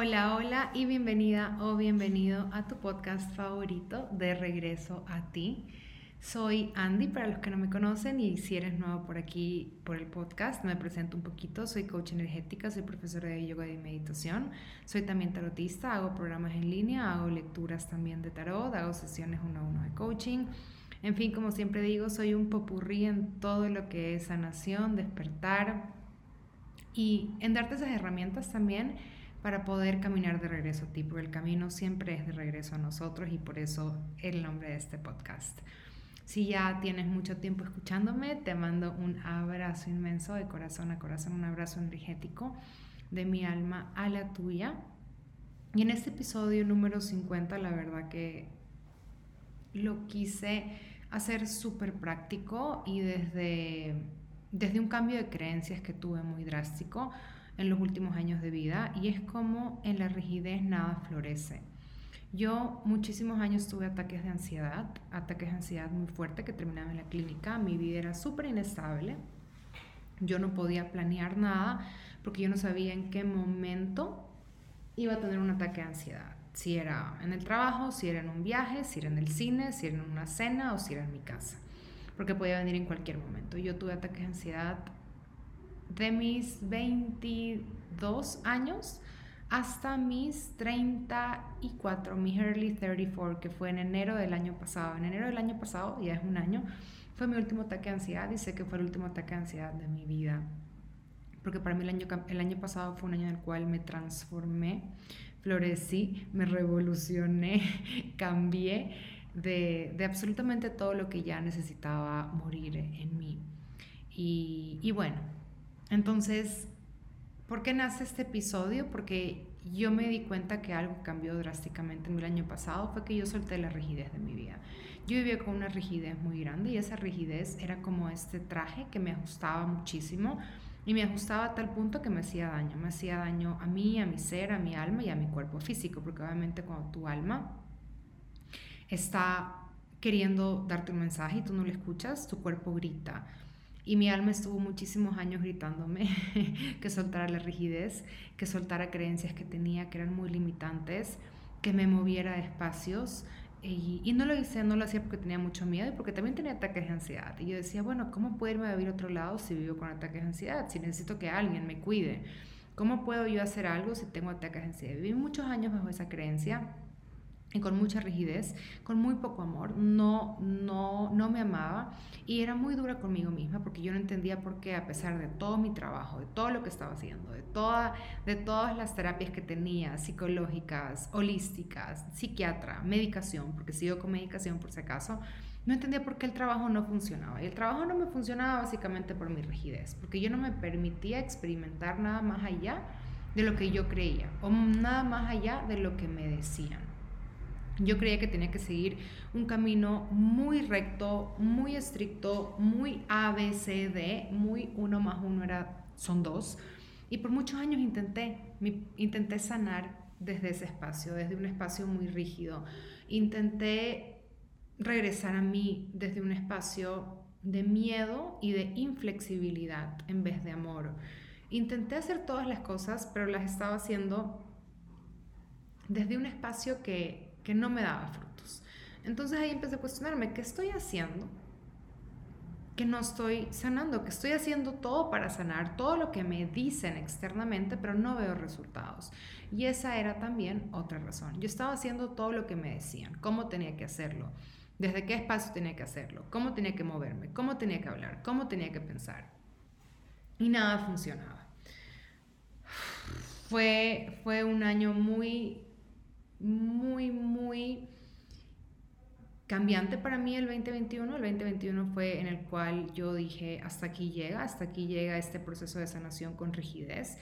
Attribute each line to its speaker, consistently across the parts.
Speaker 1: Hola, hola y bienvenida o bienvenido a tu podcast favorito de regreso a ti. Soy Andy para los que no me conocen y si eres nuevo por aquí por el podcast, me presento un poquito. Soy coach energética, soy profesora de yoga y meditación, soy también tarotista, hago programas en línea, hago lecturas también de tarot, hago sesiones uno a uno de coaching. En fin, como siempre digo, soy un popurrí en todo lo que es sanación, despertar y en darte esas herramientas también para poder caminar de regreso a ti, porque el camino siempre es de regreso a nosotros y por eso el nombre de este podcast. Si ya tienes mucho tiempo escuchándome, te mando un abrazo inmenso de corazón a corazón, un abrazo energético de mi alma a la tuya. Y en este episodio número 50, la verdad que lo quise hacer súper práctico y desde, desde un cambio de creencias que tuve muy drástico en los últimos años de vida y es como en la rigidez nada florece. Yo muchísimos años tuve ataques de ansiedad, ataques de ansiedad muy fuerte que terminaban en la clínica, mi vida era súper inestable, yo no podía planear nada porque yo no sabía en qué momento iba a tener un ataque de ansiedad. Si era en el trabajo, si era en un viaje, si era en el cine, si era en una cena o si era en mi casa. Porque podía venir en cualquier momento. Yo tuve ataques de ansiedad de mis 22 años hasta mis 34, mi early 34, que fue en enero del año pasado. En enero del año pasado, ya es un año, fue mi último ataque de ansiedad y que fue el último ataque de ansiedad de mi vida. Porque para mí el año, el año pasado fue un año en el cual me transformé, florecí, me revolucioné, cambié de, de absolutamente todo lo que ya necesitaba morir en mí. Y, y bueno, entonces, ¿por qué nace este episodio? Porque yo me di cuenta que algo cambió drásticamente en el año pasado, fue que yo solté la rigidez de mi vida. Yo vivía con una rigidez muy grande y esa rigidez era como este traje que me ajustaba muchísimo y me ajustaba a tal punto que me hacía daño, me hacía daño a mí, a mi ser, a mi alma y a mi cuerpo físico, porque obviamente cuando tu alma está queriendo darte un mensaje y tú no lo escuchas, tu cuerpo grita y mi alma estuvo muchísimos años gritándome que soltara la rigidez, que soltara creencias que tenía que eran muy limitantes, que me moviera de espacios. Y, no lo hice, no lo hacía porque tenía mucho miedo y porque también tenía ataques de ansiedad. Y yo decía, bueno, ¿cómo puedo irme a vivir a otro lado si vivo con ataques de ansiedad? Si necesito que alguien me cuide. ¿Cómo puedo yo hacer algo si tengo ataques de ansiedad? Viví muchos años bajo esa creencia y con mucha rigidez, con muy poco amor, no, no, no me amaba y era muy dura conmigo misma porque yo no entendía por qué a pesar de todo mi trabajo, de todo lo que estaba haciendo, de, toda, de todas las terapias que tenía, psicológicas, holísticas, psiquiatra, medicación, porque sigo con medicación por si acaso, no entendía por qué el trabajo no funcionaba. Y el trabajo no me funcionaba básicamente por mi rigidez, porque yo no me permitía experimentar nada más allá de lo que yo creía o nada más allá de lo que me decían. Yo creía que tenía que seguir un camino muy recto, muy estricto, muy ABCD, muy uno más uno era, son dos. Y por muchos años intenté, intenté sanar desde ese espacio, desde un espacio muy rígido. Intenté regresar a mí desde un espacio de miedo y de inflexibilidad en vez de amor. Intenté hacer todas las cosas, pero las estaba haciendo desde un espacio que que no me daba frutos. Entonces ahí empecé a cuestionarme, ¿qué estoy haciendo? Que no estoy sanando, que estoy haciendo todo para sanar, todo lo que me dicen externamente, pero no veo resultados. Y esa era también otra razón. Yo estaba haciendo todo lo que me decían, cómo tenía que hacerlo, desde qué espacio tenía que hacerlo, cómo tenía que moverme, cómo tenía que hablar, cómo tenía que pensar. Y nada funcionaba. Fue, fue un año muy muy, muy cambiante para mí el 2021. El 2021 fue en el cual yo dije, hasta aquí llega, hasta aquí llega este proceso de sanación con rigidez.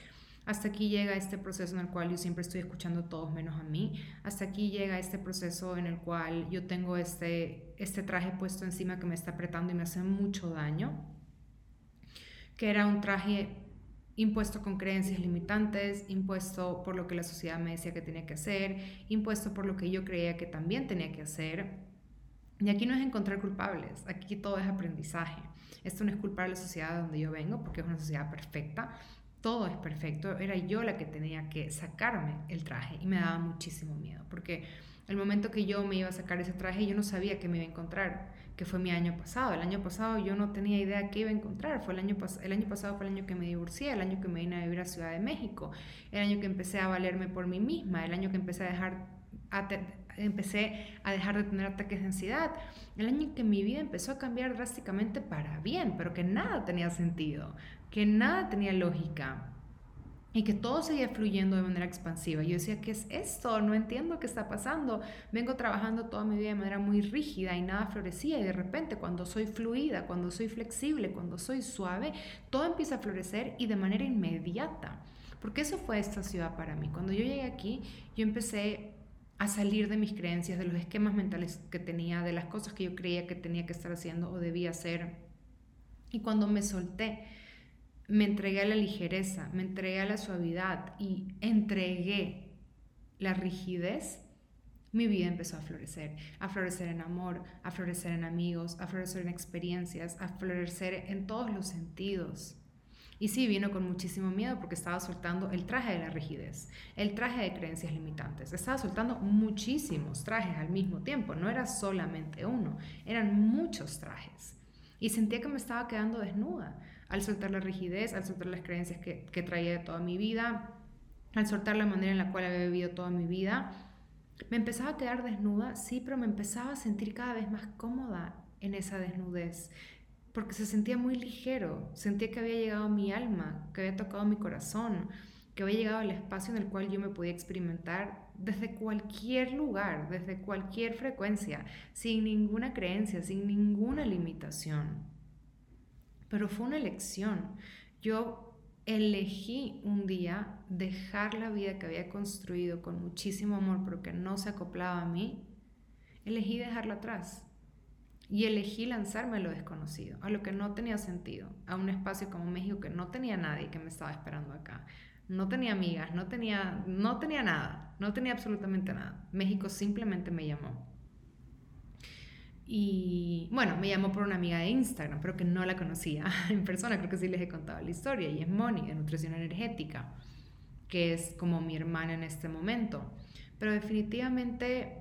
Speaker 1: Hasta aquí llega este proceso en el cual yo siempre estoy escuchando a todos menos a mí. Hasta aquí llega este proceso en el cual yo tengo este, este traje puesto encima que me está apretando y me hace mucho daño. Que era un traje impuesto con creencias limitantes, impuesto por lo que la sociedad me decía que tenía que hacer, impuesto por lo que yo creía que también tenía que hacer. Y aquí no es encontrar culpables, aquí todo es aprendizaje. Esto no es culpar a la sociedad de donde yo vengo, porque es una sociedad perfecta. todo es perfecto, era yo la que tenía que sacarme el traje y me daba muchísimo miedo, porque el momento que yo me iba a sacar ese traje yo no sabía que me iba a encontrar, que fue mi año pasado. El año pasado yo no tenía idea qué iba a encontrar. Fue el año, el año pasado fue el año que me divorcié, el año que me vine a vivir a Ciudad de México, el año que empecé a valerme por mí misma, el año que empecé a dejar empecé a dejar de tener ataques de ansiedad. El año que mi vida empezó a cambiar drásticamente para bien, pero que nada tenía sentido, que nada tenía lógica y que todo seguía fluyendo de manera expansiva. Yo decía, ¿qué es esto? No entiendo qué está pasando. Vengo trabajando toda mi vida de manera muy rígida y nada florecía y de repente cuando soy fluida, cuando soy flexible, cuando soy suave, todo empieza a florecer y de manera inmediata. Porque eso fue esta ciudad para mí. Cuando yo llegué aquí, yo empecé a salir de mis creencias, de los esquemas mentales que tenía, de las cosas que yo creía que tenía que estar haciendo o debía hacer. Y cuando me solté, me entregué a la ligereza, me entregué a la suavidad y entregué la rigidez, mi vida empezó a florecer, a florecer en amor, a florecer en amigos, a florecer en experiencias, a florecer en todos los sentidos. Y sí, vino con muchísimo miedo porque estaba soltando el traje de la rigidez, el traje de creencias limitantes. Estaba soltando muchísimos trajes al mismo tiempo, no era solamente uno, eran muchos trajes. Y sentía que me estaba quedando desnuda al soltar la rigidez, al soltar las creencias que, traía de toda mi vida, al soltar la manera en la cual había vivido toda mi vida. Me empezaba a quedar desnuda, sí, pero me empezaba a sentir cada vez más cómoda en esa desnudez porque se sentía muy ligero, sentía que había llegado mi alma, que había tocado mi corazón, que había llegado al espacio en el cual yo me podía experimentar desde cualquier lugar, desde cualquier frecuencia, sin ninguna creencia, sin ninguna limitación. Pero fue una elección. Yo elegí un día dejar la vida que había construido con muchísimo amor, pero que no se acoplaba a mí. Elegí dejarla atrás y elegí lanzarme a lo desconocido, a lo que no tenía sentido, a un espacio como México que no tenía nadie que me estaba esperando acá. No tenía amigas, no tenía, no tenía nada, no tenía absolutamente nada. México simplemente me llamó. Y bueno, me llamó por una amiga de Instagram, pero que no la conocía en persona, creo que sí les he contado la historia, y es Moni, de Nutrición Energética, que es como mi hermana en este momento. Pero definitivamente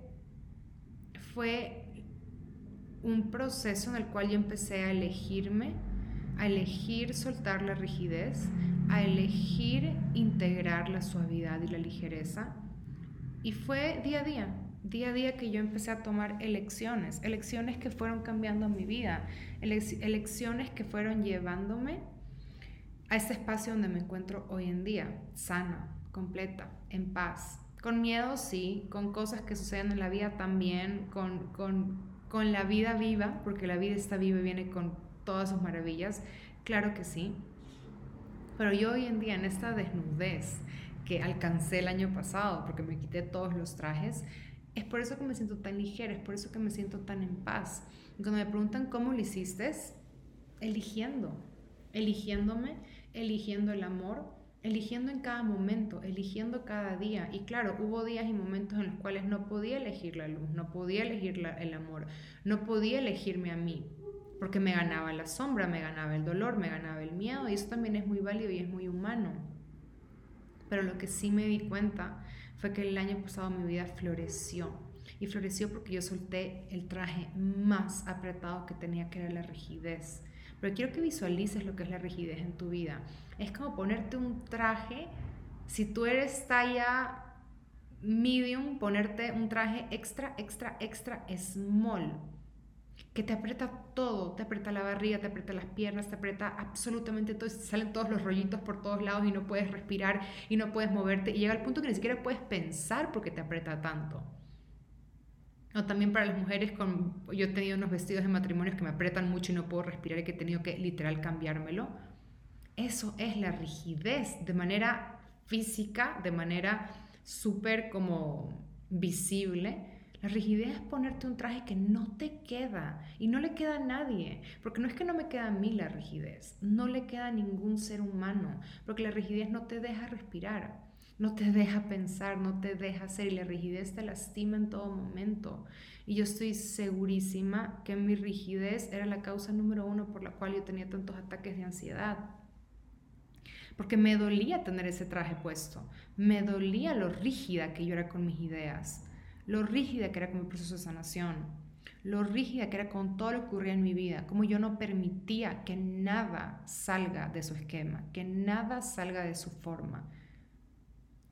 Speaker 1: fue un proceso en el cual yo empecé a elegirme, a elegir soltar la rigidez, a elegir integrar la suavidad y la ligereza. Y fue día a día, día a día que yo empecé a tomar elecciones, elecciones que fueron cambiando mi vida, elecciones que fueron llevándome a este espacio donde me encuentro hoy en día, sana, completa, en paz. Con miedo, sí, con cosas que suceden en la vida también, con, con con la vida viva, porque la vida está viva y viene con todas sus maravillas, claro que sí. Pero yo hoy en día en esta desnudez que alcancé el año pasado, porque me quité todos los trajes, es por eso que me siento tan ligera, es por eso que me siento tan en paz. Cuando me preguntan cómo lo hiciste, eligiendo, eligiéndome, eligiendo el amor, eligiendo en cada momento, eligiendo cada día. Y claro, hubo días y momentos en los cuales no podía elegir la luz, no podía elegir el amor, no podía elegirme a mí, porque me ganaba la sombra, me ganaba el dolor, me ganaba el miedo, y eso también es muy válido y es muy humano. Pero lo que sí me di cuenta fue que el año pasado mi vida floreció. Y floreció porque yo solté el traje más apretado que tenía, que era la rigidez pero quiero que visualices lo que es la rigidez en tu vida. Es como ponerte un traje, si tú eres talla medium, ponerte un traje extra, extra, extra small, que te aprieta todo, te aprieta la barriga, te aprieta las piernas, te aprieta absolutamente todo, salen todos los rollitos por todos lados y no puedes respirar y no puedes moverte y llega al punto que ni siquiera puedes pensar porque te aprieta tanto. O también para las mujeres, con, yo he tenido unos vestidos de matrimonios que me apretan mucho y no puedo respirar y que he tenido que literal cambiármelo. Eso es la rigidez de manera física, de manera súper como visible. La rigidez es ponerte un traje que no te queda y no le queda a nadie, porque no es que no me queda a mí la rigidez, no le queda a ningún ser humano, porque la rigidez no te deja respirar no te deja pensar, no te deja hacer y la rigidez te lastima en todo momento. Y yo estoy segurísima que mi rigidez era la causa número uno por la cual yo tenía tantos ataques de ansiedad. Porque me dolía tener ese traje puesto, me dolía lo rígida que yo era con mis ideas, lo rígida que era con mi proceso de sanación, lo rígida que era con todo lo que ocurría en mi vida, como yo no permitía que nada salga de su esquema, que nada salga de su forma.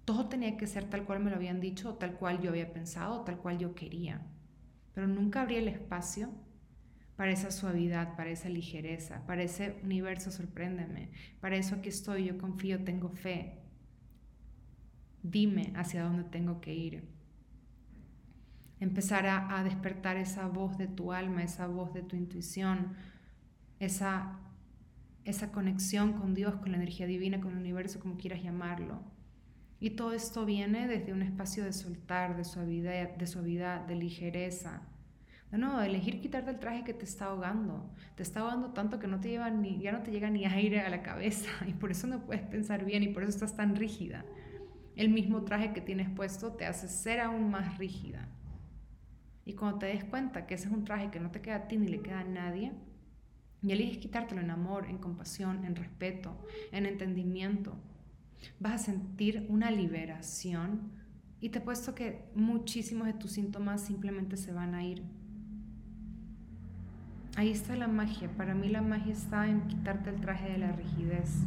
Speaker 1: Todo tenía que ser tal cual me lo habían dicho, tal cual yo había pensado, tal cual yo quería. Pero nunca abría el espacio para esa suavidad, para esa ligereza, para ese universo sorpréndeme, para eso aquí estoy, yo confío, tengo fe. Dime hacia dónde tengo que ir. Empezar a, despertar esa voz de tu alma, esa voz de tu intuición, esa, esa conexión con Dios, con la energía divina, con el universo, como quieras llamarlo. Y todo esto viene desde un espacio de soltar, de suavidad, de, suavidad, de ligereza, no, elegir quitarte el traje que te está ahogando. Te está ahogando tanto que no te lleva ni, ya no te llega ni aire a la cabeza y por eso no puedes pensar bien y por eso estás tan rígida. El mismo traje que tienes puesto te hace ser aún más rígida. Y cuando te des cuenta que ese es un traje que no te queda a ti ni le queda a nadie, y eliges quitártelo en amor, en compasión, en respeto, en entendimiento, vas a sentir una liberación y te puesto que muchísimos de tus síntomas simplemente se van a ir Ahí está la magia. Para mí la magia está en quitarte el traje de la rigidez.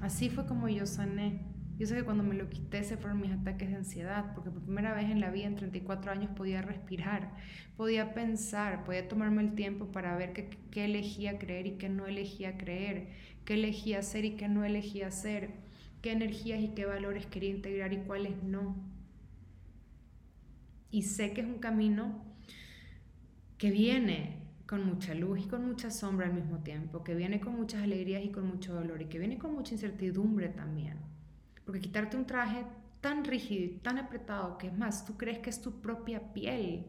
Speaker 1: Así fue como yo sané. Yo sé que cuando me lo quité se fueron mis ataques de ansiedad, porque por primera vez en la vida en 34 años podía respirar, podía pensar, podía tomarme el tiempo para ver qué, qué elegía creer y qué no elegía creer, qué elegía hacer y qué no elegía hacer, qué energías y qué valores quería integrar y cuáles no. Y sé que es un camino que viene con mucha luz y con mucha sombra al mismo tiempo, que viene con muchas alegrías y con mucho dolor y que viene con mucha incertidumbre también. Porque quitarte un traje tan rígido y tan apretado que es más, tú crees que es tu propia piel,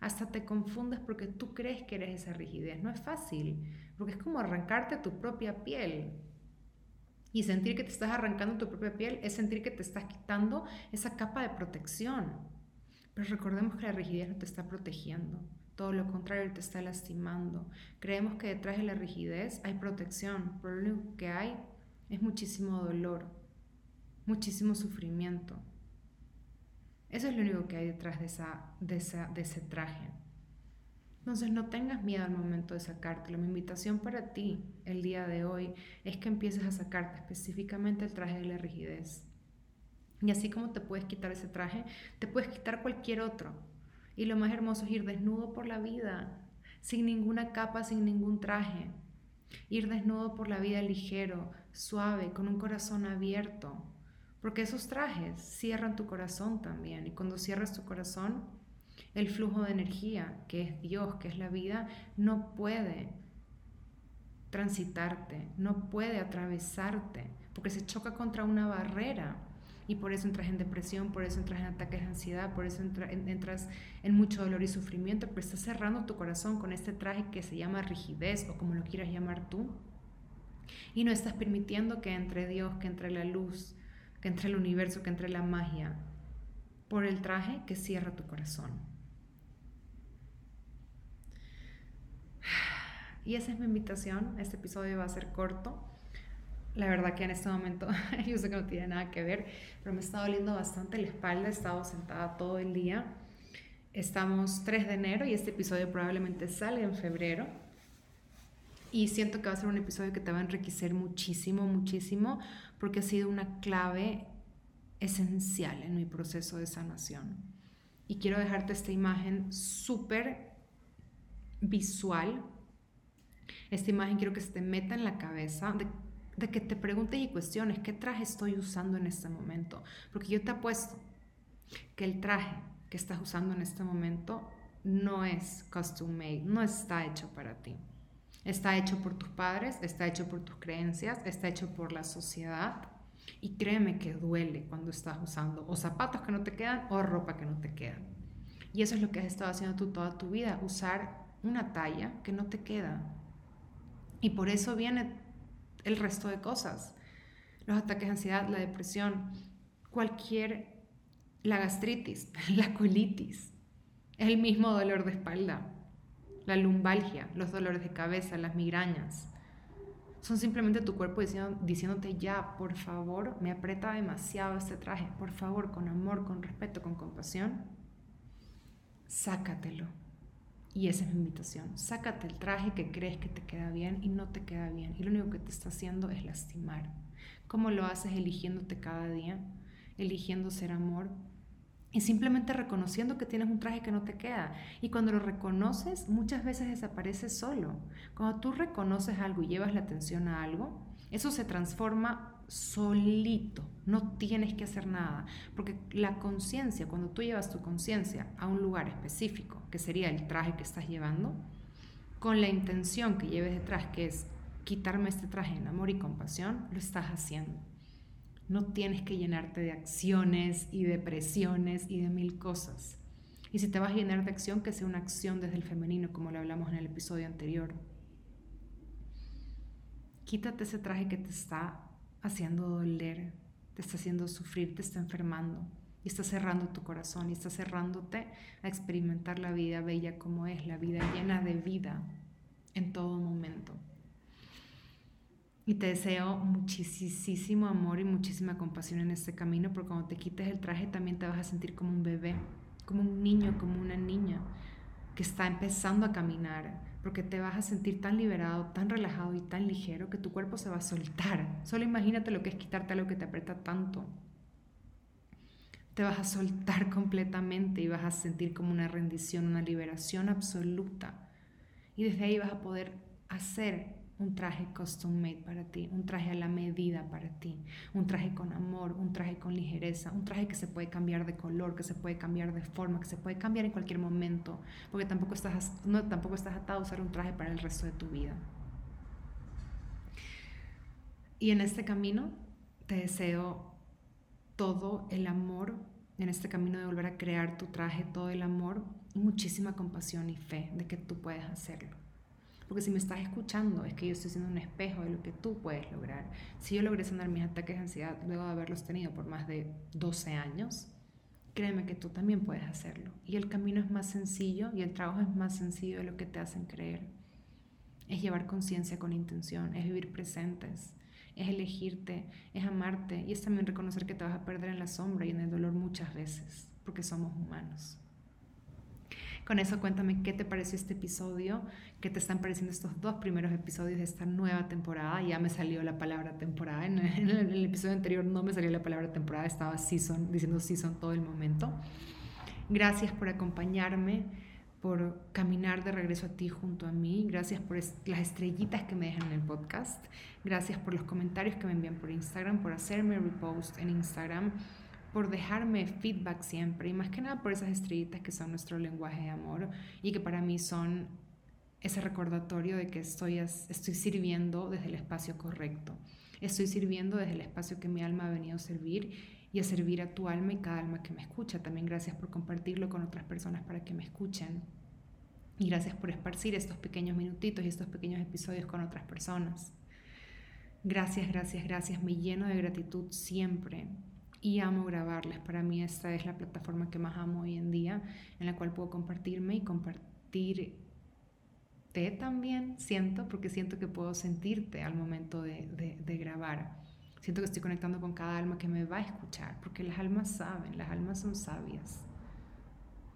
Speaker 1: hasta te confundes porque tú crees que eres esa rigidez. No es fácil, porque es como arrancarte tu propia piel. Y sentir que te estás arrancando tu propia piel es sentir que te estás quitando esa capa de protección. Pero recordemos que la rigidez no te está protegiendo. Todo lo contrario, te está lastimando. Creemos que detrás de la rigidez hay protección, pero lo único que hay es muchísimo dolor, muchísimo sufrimiento. Eso es lo único que hay detrás de, esa, de, de ese traje. Entonces no tengas miedo al momento de sacártelo. Mi invitación para ti el día de hoy es que empieces a sacarte específicamente el traje de la rigidez. Y así como te puedes quitar ese traje, te puedes quitar cualquier otro. Y lo más hermoso es ir desnudo por la vida, sin ninguna capa, sin ningún traje. Ir desnudo por la vida ligero, suave, con un corazón abierto. Porque esos trajes cierran tu corazón también. Y cuando cierras tu corazón, el flujo de energía, que es Dios, que es la vida, no puede transitarte, no puede atravesarte, porque se choca contra una barrera y por eso entras en depresión, por eso entras en ataques de ansiedad, por eso entras en mucho dolor y sufrimiento, pero estás cerrando tu corazón con este traje que se llama rigidez o como lo quieras llamar tú. Y no estás permitiendo que entre Dios, que entre la luz, que entre el universo, que entre la magia, por el traje que cierra tu corazón. Y esa es mi invitación. Este episodio va a ser corto la verdad que en este momento, yo sé que no tiene nada que ver, pero me está doliendo bastante la espalda, he estado sentada todo el día. Estamos 3 de enero y este episodio probablemente sale en febrero. Y siento que va a ser un episodio que te va a enriquecer muchísimo, muchísimo, porque ha sido una clave esencial en mi proceso de sanación. Y quiero dejarte esta imagen súper visual. Esta imagen quiero que se te meta en la cabeza de de que te preguntes y cuestiones qué traje estoy usando en este momento. Porque yo te apuesto que el traje que estás usando en este momento no es custom made, no está hecho para ti. Está hecho por tus padres, está hecho por tus creencias, está hecho por la sociedad. Y créeme que duele cuando estás usando o zapatos que no te quedan o ropa que no te queda. Y eso es lo que has estado haciendo tú toda tu vida, usar una talla que no te queda. Y por eso viene el resto de cosas. Los ataques de ansiedad, la depresión, cualquier, la gastritis, la colitis, el mismo dolor de espalda, la lumbalgia, los dolores de cabeza, las migrañas. Son simplemente tu cuerpo diciéndote ya, por favor, me aprieta demasiado este traje, por favor, con amor, con respeto, con compasión, sácatelo. Y esa es mi invitación. Sácate el traje que crees que te queda bien y no te queda bien. Y lo único que te está haciendo es lastimar. ¿Cómo lo haces eligiéndote cada día? Eligiendo ser amor, y simplemente reconociendo que tienes un traje que no te queda. Y cuando lo reconoces, muchas veces desaparece solo. Cuando tú reconoces algo y llevas la atención a algo, eso se transforma solito. No tienes que hacer nada. Porque la conciencia, cuando tú llevas tu conciencia a un lugar específico, que sería el traje que estás llevando, con la intención que lleves detrás, que es quitarme este traje en amor y compasión, lo estás haciendo. No tienes que llenarte de acciones y de presiones y de mil cosas. Y si te vas a llenar de acción, que sea una acción desde el femenino, como lo hablamos en el episodio anterior. Quítate ese traje que te está haciendo doler, te está haciendo sufrir, te está enfermando y está cerrando tu corazón y está cerrándote a experimentar la vida bella como es, la vida llena de vida en todo momento. Y te deseo muchísimo amor y muchísima compasión en este camino, porque cuando te quites el traje también te vas a sentir como un bebé, como un niño, como una niña que está empezando a caminar, porque te vas a sentir tan liberado, tan relajado y tan ligero que tu cuerpo se va a soltar. Solo imagínate lo que es quitarte algo que te aprieta tanto. Te vas a soltar completamente y vas a sentir como una rendición, una liberación absoluta. Y desde ahí vas a poder hacer un traje custom made para ti, un traje a la medida para ti, un traje con amor, un traje con ligereza, un traje que se puede cambiar de color, que se puede cambiar de forma, que se puede cambiar en cualquier momento, porque tampoco estás, no, tampoco estás atado a usar un traje para el resto de tu vida. Y en este camino te deseo todo el amor, en este camino de volver a crear tu traje, todo el amor, muchísima compasión y fe de que tú puedes hacerlo. Porque si me estás escuchando, es que yo estoy siendo un espejo de lo que tú puedes lograr. Si yo logré sanar mis ataques de ansiedad luego de haberlos tenido por más de 12 años, créeme que tú también puedes hacerlo. Y el camino es más sencillo y el trabajo es más sencillo de lo que te hacen creer. Es llevar conciencia con intención, es vivir presentes, es elegirte, es amarte y es también reconocer que te vas a perder en la sombra y en el dolor muchas veces, porque somos humanos. Con eso cuéntame qué te pareció este episodio, qué te están pareciendo estos dos primeros episodios de esta nueva temporada. Ya me salió la palabra temporada. En el, episodio anterior no me salió la palabra temporada, estaba season, diciendo season todo el momento. Gracias por acompañarme, por caminar de regreso a ti junto a mí. Gracias por las estrellitas que me dejan en el podcast. Gracias por los comentarios que me envían por Instagram, por hacerme repost en Instagram por dejarme feedback siempre y más que nada por esas estrellitas que son nuestro lenguaje de amor y que para mí son ese recordatorio de que estoy, estoy sirviendo desde el espacio correcto. Estoy sirviendo desde el espacio que mi alma ha venido a servir y a servir a tu alma y cada alma que me escucha. También gracias por compartirlo con otras personas para que me escuchen. Y gracias por esparcir estos pequeños minutitos y estos pequeños episodios con otras personas. Gracias, gracias, gracias. Me lleno de gratitud siempre y amo grabarles. Para mí esta es la plataforma que más amo hoy en día, en la cual puedo compartirme y compartirte también, siento, porque siento que puedo sentirte al momento de, de grabar. Siento que estoy conectando con cada alma que me va a escuchar, porque las almas saben, las almas son sabias.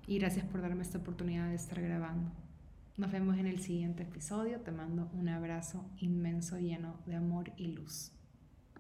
Speaker 1: Y gracias por darme esta oportunidad de estar grabando. Nos vemos en el siguiente episodio. Te mando un abrazo inmenso lleno de amor y luz.